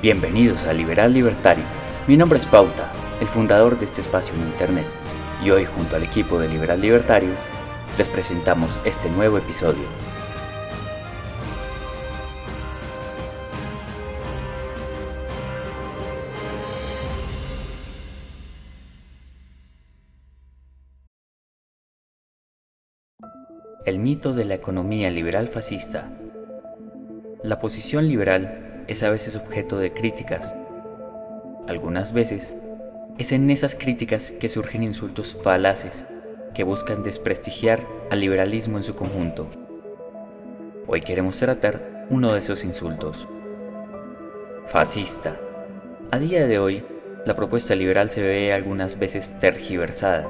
Bienvenidos a Liberal Libertario. Mi nombre es Pauta, el fundador de este espacio en Internet, y hoy junto al equipo de Liberal Libertario les presentamos este nuevo episodio. El mito de la economía liberal fascista. La posición liberal es a veces objeto de críticas. Algunas veces es en esas críticas que surgen insultos falaces que buscan desprestigiar al liberalismo en su conjunto. Hoy queremos tratar uno de esos insultos. Fascista. A día de hoy, la propuesta liberal se ve algunas veces tergiversada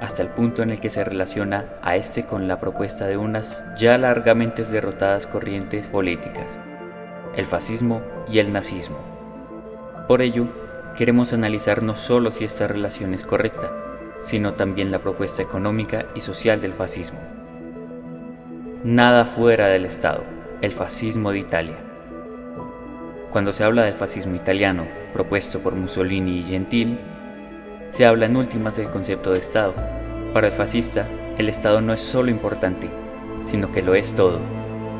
hasta el punto en el que se relaciona a este con la propuesta de unas ya largamente derrotadas corrientes políticas, el fascismo y el nazismo. Por ello, queremos analizar no solo si esta relación es correcta, sino también la propuesta económica y social del fascismo. Nada fuera del Estado, el fascismo de Italia. Cuando se habla del fascismo italiano, propuesto por Mussolini y Gentile, se habla en últimas del concepto de Estado. Para el fascista, el Estado no es solo importante, sino que lo es todo,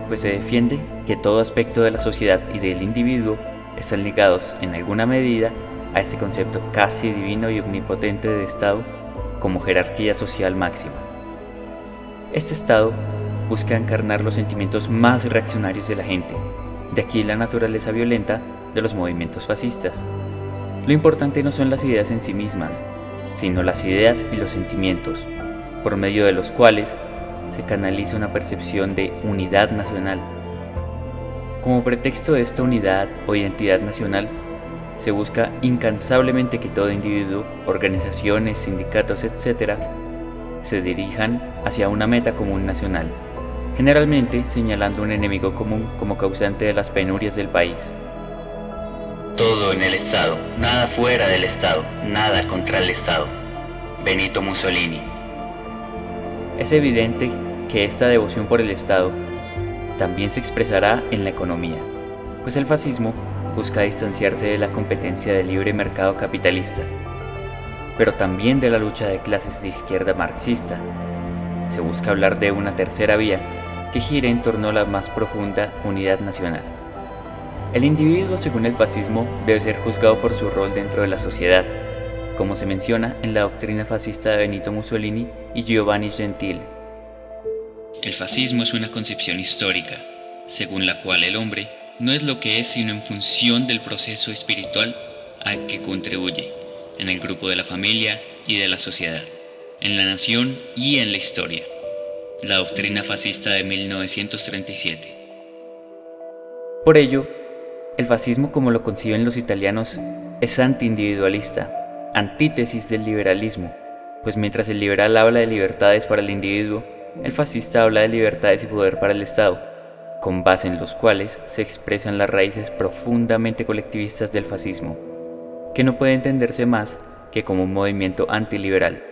pues se defiende que todo aspecto de la sociedad y del individuo están ligados en alguna medida a este concepto casi divino y omnipotente de Estado como jerarquía social máxima. Este Estado busca encarnar los sentimientos más reaccionarios de la gente, de aquí la naturaleza violenta de los movimientos fascistas, lo importante no son las ideas en sí mismas, sino las ideas y los sentimientos, por medio de los cuales se canaliza una percepción de unidad nacional. Como pretexto de esta unidad o identidad nacional, se busca incansablemente que todo individuo, organizaciones, sindicatos, etc., se dirijan hacia una meta común nacional, generalmente señalando un enemigo común como causante de las penurias del país. Todo en el Estado, nada fuera del Estado, nada contra el Estado. Benito Mussolini. Es evidente que esta devoción por el Estado también se expresará en la economía, pues el fascismo busca distanciarse de la competencia del libre mercado capitalista, pero también de la lucha de clases de izquierda marxista. Se busca hablar de una tercera vía que gire en torno a la más profunda unidad nacional. El individuo, según el fascismo, debe ser juzgado por su rol dentro de la sociedad, como se menciona en la doctrina fascista de Benito Mussolini y Giovanni Gentile. El fascismo es una concepción histórica, según la cual el hombre no es lo que es sino en función del proceso espiritual al que contribuye, en el grupo de la familia y de la sociedad, en la nación y en la historia. La doctrina fascista de 1937. Por ello, el fascismo como lo conciben los italianos es antiindividualista, antítesis del liberalismo, pues mientras el liberal habla de libertades para el individuo, el fascista habla de libertades y poder para el Estado, con base en los cuales se expresan las raíces profundamente colectivistas del fascismo, que no puede entenderse más que como un movimiento antiliberal.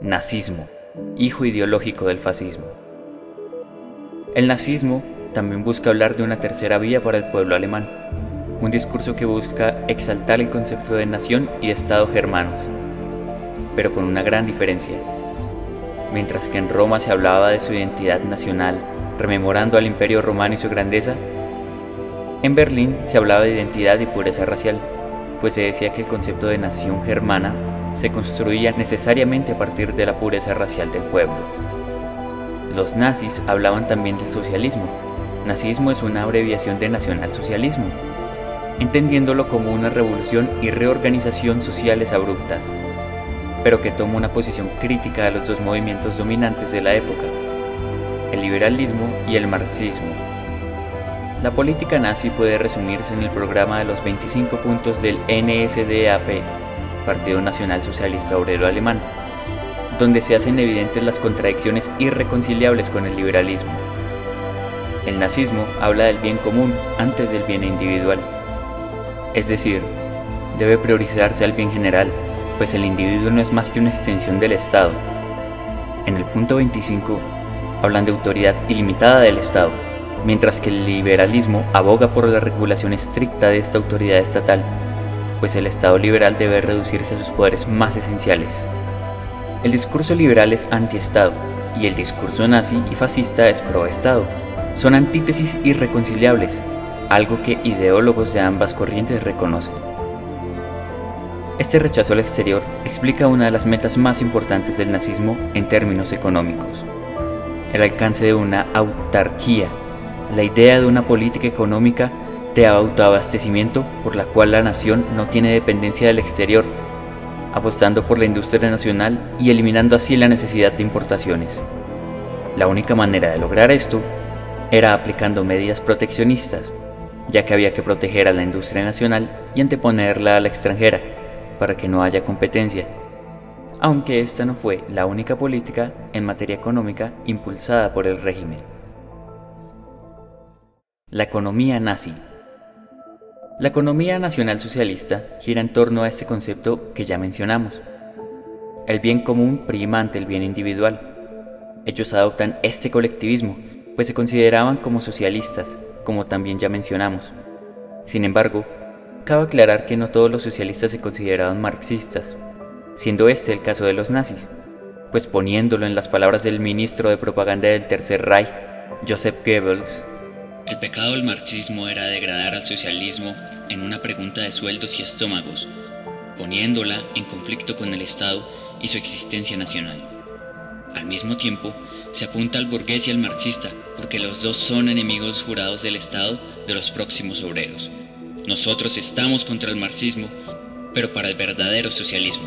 Nazismo, hijo ideológico del fascismo. El nazismo también busca hablar de una tercera vía para el pueblo alemán, un discurso que busca exaltar el concepto de nación y Estado germanos, pero con una gran diferencia. Mientras que en Roma se hablaba de su identidad nacional, rememorando al imperio romano y su grandeza, en Berlín se hablaba de identidad y pureza racial, pues se decía que el concepto de nación germana se construía necesariamente a partir de la pureza racial del pueblo. Los nazis hablaban también del socialismo, Nazismo es una abreviación de nacionalsocialismo, entendiéndolo como una revolución y reorganización sociales abruptas, pero que toma una posición crítica a los dos movimientos dominantes de la época, el liberalismo y el marxismo. La política nazi puede resumirse en el programa de los 25 puntos del NSDAP, Partido Nacional Socialista Obrero Alemán, donde se hacen evidentes las contradicciones irreconciliables con el liberalismo. El nazismo habla del bien común antes del bien individual. Es decir, debe priorizarse al bien general, pues el individuo no es más que una extensión del Estado. En el punto 25 hablan de autoridad ilimitada del Estado, mientras que el liberalismo aboga por la regulación estricta de esta autoridad estatal, pues el Estado liberal debe reducirse a sus poderes más esenciales. El discurso liberal es anti-Estado y el discurso nazi y fascista es pro-Estado. Son antítesis irreconciliables, algo que ideólogos de ambas corrientes reconocen. Este rechazo al exterior explica una de las metas más importantes del nazismo en términos económicos, el alcance de una autarquía, la idea de una política económica de autoabastecimiento por la cual la nación no tiene dependencia del exterior, apostando por la industria nacional y eliminando así la necesidad de importaciones. La única manera de lograr esto era aplicando medidas proteccionistas, ya que había que proteger a la industria nacional y anteponerla a la extranjera, para que no haya competencia, aunque esta no fue la única política en materia económica impulsada por el régimen. La economía nazi. La economía nacional socialista gira en torno a este concepto que ya mencionamos. El bien común prima ante el bien individual. Ellos adoptan este colectivismo, pues se consideraban como socialistas, como también ya mencionamos. Sin embargo, cabe aclarar que no todos los socialistas se consideraban marxistas, siendo este el caso de los nazis, pues poniéndolo en las palabras del ministro de propaganda del Tercer Reich, Joseph Goebbels, el pecado del marxismo era degradar al socialismo en una pregunta de sueldos y estómagos, poniéndola en conflicto con el Estado y su existencia nacional. Al mismo tiempo, se apunta al burgués y al marxista, porque los dos son enemigos jurados del Estado de los próximos obreros. Nosotros estamos contra el marxismo, pero para el verdadero socialismo.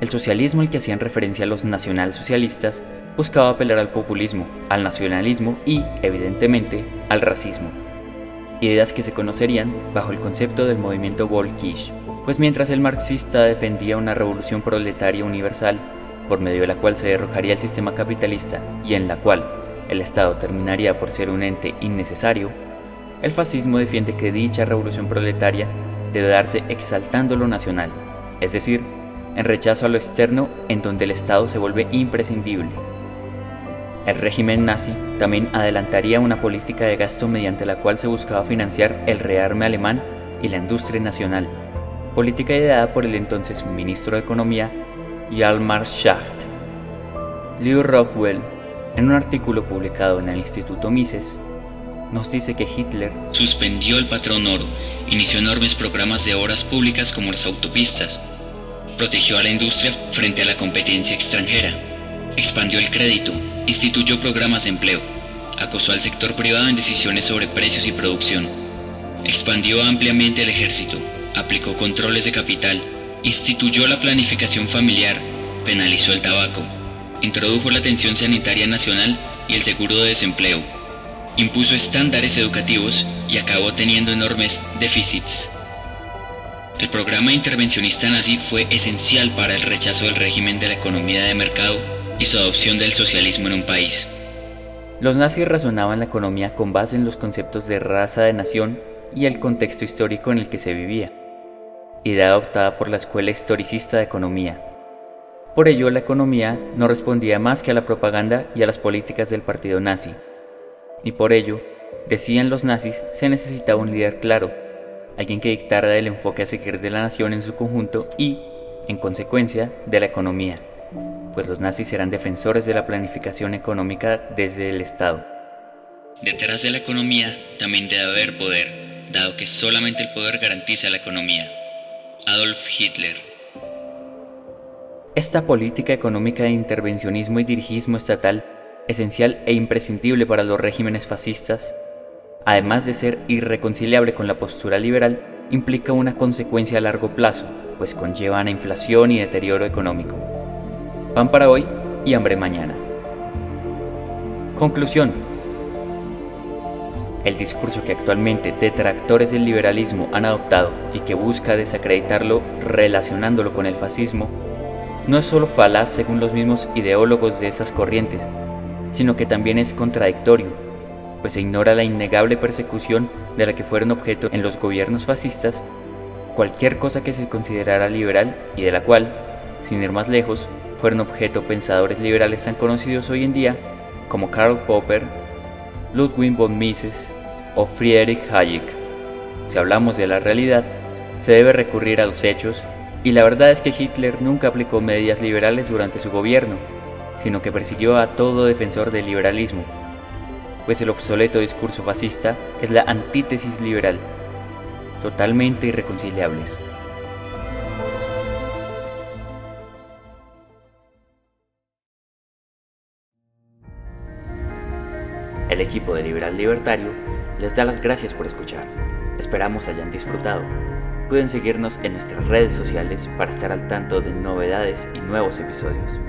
El socialismo al que hacían referencia los nacionalsocialistas buscaba apelar al populismo, al nacionalismo y, evidentemente, al racismo. Ideas que se conocerían bajo el concepto del movimiento Volkisch, pues mientras el marxista defendía una revolución proletaria universal, por medio de la cual se derrocaría el sistema capitalista y en la cual el Estado terminaría por ser un ente innecesario, el fascismo defiende que dicha revolución proletaria debe darse exaltando lo nacional, es decir, en rechazo a lo externo en donde el Estado se vuelve imprescindible. El régimen nazi también adelantaría una política de gasto mediante la cual se buscaba financiar el rearme alemán y la industria nacional, política ideada por el entonces ministro de Economía Hjalmar Schacht. Leo Rockwell, en un artículo publicado en el Instituto Mises, nos dice que Hitler suspendió el patrón oro, inició enormes programas de obras públicas como las autopistas, protegió a la industria frente a la competencia extranjera, expandió el crédito, instituyó programas de empleo, acosó al sector privado en decisiones sobre precios y producción, expandió ampliamente el ejército, aplicó controles de capital, instituyó la planificación familiar, penalizó el tabaco, introdujo la atención sanitaria nacional y el seguro de desempleo, impuso estándares educativos y acabó teniendo enormes déficits. El programa intervencionista nazi fue esencial para el rechazo del régimen de la economía de mercado y su adopción del socialismo en un país. Los nazis razonaban la economía con base en los conceptos de raza de nación y el contexto histórico en el que se vivía, idea adoptada por la Escuela Historicista de Economía. Por ello, la economía no respondía más que a la propaganda y a las políticas del partido nazi. Y por ello, decían los nazis, se necesitaba un líder claro, alguien que dictara el enfoque a seguir de la nación en su conjunto y, en consecuencia, de la economía pues los nazis eran defensores de la planificación económica desde el Estado. Detrás de la economía también debe haber poder, dado que solamente el poder garantiza la economía. Adolf Hitler. Esta política económica de intervencionismo y dirigismo estatal, esencial e imprescindible para los regímenes fascistas, además de ser irreconciliable con la postura liberal, implica una consecuencia a largo plazo, pues conlleva a inflación y deterioro económico. Pan para hoy y hambre mañana. Conclusión. El discurso que actualmente detractores del liberalismo han adoptado y que busca desacreditarlo relacionándolo con el fascismo, no es solo falaz según los mismos ideólogos de esas corrientes, sino que también es contradictorio, pues se ignora la innegable persecución de la que fueron objeto en los gobiernos fascistas cualquier cosa que se considerara liberal y de la cual, sin ir más lejos, fueron objeto pensadores liberales tan conocidos hoy en día como Karl Popper, Ludwig von Mises o Friedrich Hayek. Si hablamos de la realidad, se debe recurrir a los hechos, y la verdad es que Hitler nunca aplicó medidas liberales durante su gobierno, sino que persiguió a todo defensor del liberalismo, pues el obsoleto discurso fascista es la antítesis liberal, totalmente irreconciliables. El equipo de Liberal Libertario les da las gracias por escuchar. Esperamos hayan disfrutado. Pueden seguirnos en nuestras redes sociales para estar al tanto de novedades y nuevos episodios.